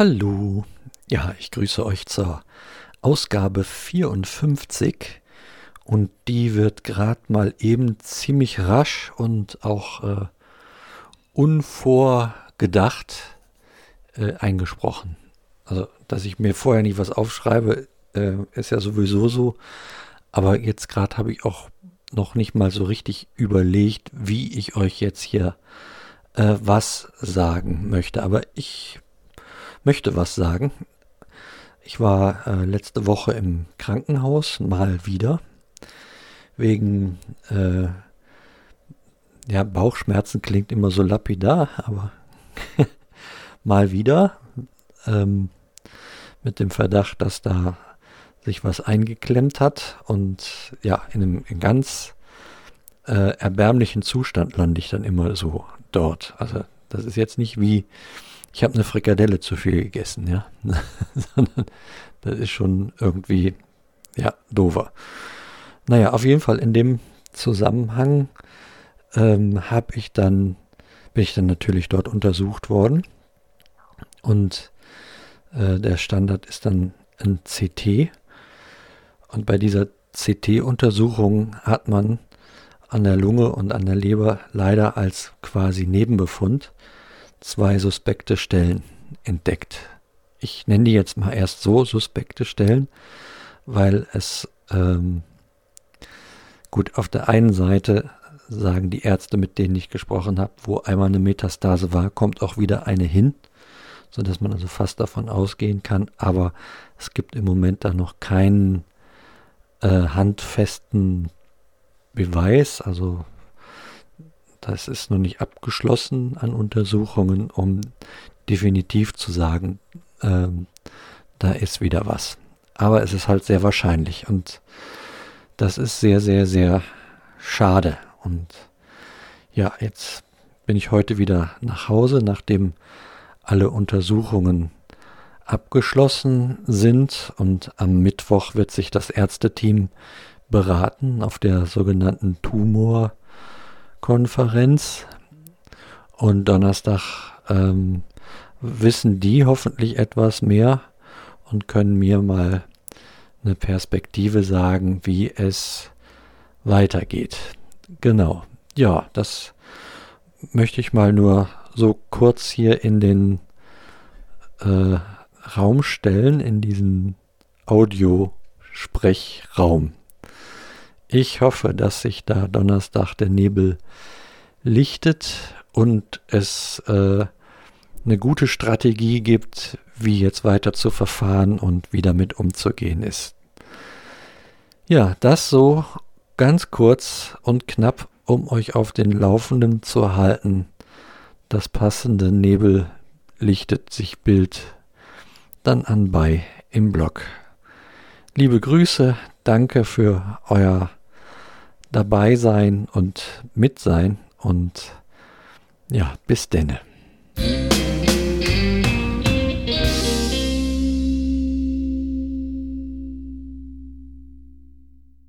Hallo. Ja, ich grüße euch zur Ausgabe 54 und die wird gerade mal eben ziemlich rasch und auch äh, unvorgedacht äh, eingesprochen. Also, dass ich mir vorher nicht was aufschreibe, äh, ist ja sowieso so. Aber jetzt gerade habe ich auch noch nicht mal so richtig überlegt, wie ich euch jetzt hier äh, was sagen möchte. Aber ich möchte was sagen. Ich war äh, letzte Woche im Krankenhaus, mal wieder, wegen äh, ja, Bauchschmerzen klingt immer so lapidar, aber mal wieder ähm, mit dem Verdacht, dass da sich was eingeklemmt hat und ja, in einem in ganz äh, erbärmlichen Zustand lande ich dann immer so dort. Also das ist jetzt nicht wie ich habe eine Frikadelle zu viel gegessen, ja. Sondern das ist schon irgendwie, ja, dover. Naja, auf jeden Fall in dem Zusammenhang ähm, habe ich dann, bin ich dann natürlich dort untersucht worden. Und äh, der Standard ist dann ein CT. Und bei dieser CT-Untersuchung hat man an der Lunge und an der Leber leider als quasi Nebenbefund zwei suspekte Stellen entdeckt. Ich nenne die jetzt mal erst so suspekte Stellen, weil es ähm, gut auf der einen Seite sagen die Ärzte, mit denen ich gesprochen habe, wo einmal eine Metastase war, kommt auch wieder eine hin, sodass man also fast davon ausgehen kann. Aber es gibt im Moment da noch keinen äh, handfesten Beweis, also das ist noch nicht abgeschlossen an Untersuchungen, um definitiv zu sagen, ähm, da ist wieder was. Aber es ist halt sehr wahrscheinlich und das ist sehr, sehr, sehr schade. Und ja, jetzt bin ich heute wieder nach Hause, nachdem alle Untersuchungen abgeschlossen sind und am Mittwoch wird sich das Ärzteteam beraten auf der sogenannten Tumor- Konferenz und Donnerstag ähm, wissen die hoffentlich etwas mehr und können mir mal eine Perspektive sagen, wie es weitergeht. Genau. Ja, das möchte ich mal nur so kurz hier in den äh, Raum stellen, in diesen Audiosprechraum. Ich hoffe, dass sich da Donnerstag der Nebel lichtet und es äh, eine gute Strategie gibt, wie jetzt weiter zu verfahren und wie damit umzugehen ist. Ja, das so ganz kurz und knapp, um euch auf den Laufenden zu halten. Das passende Nebel lichtet sich Bild dann an bei im Blog. Liebe Grüße, danke für euer dabei sein und mit sein und ja, bis denne.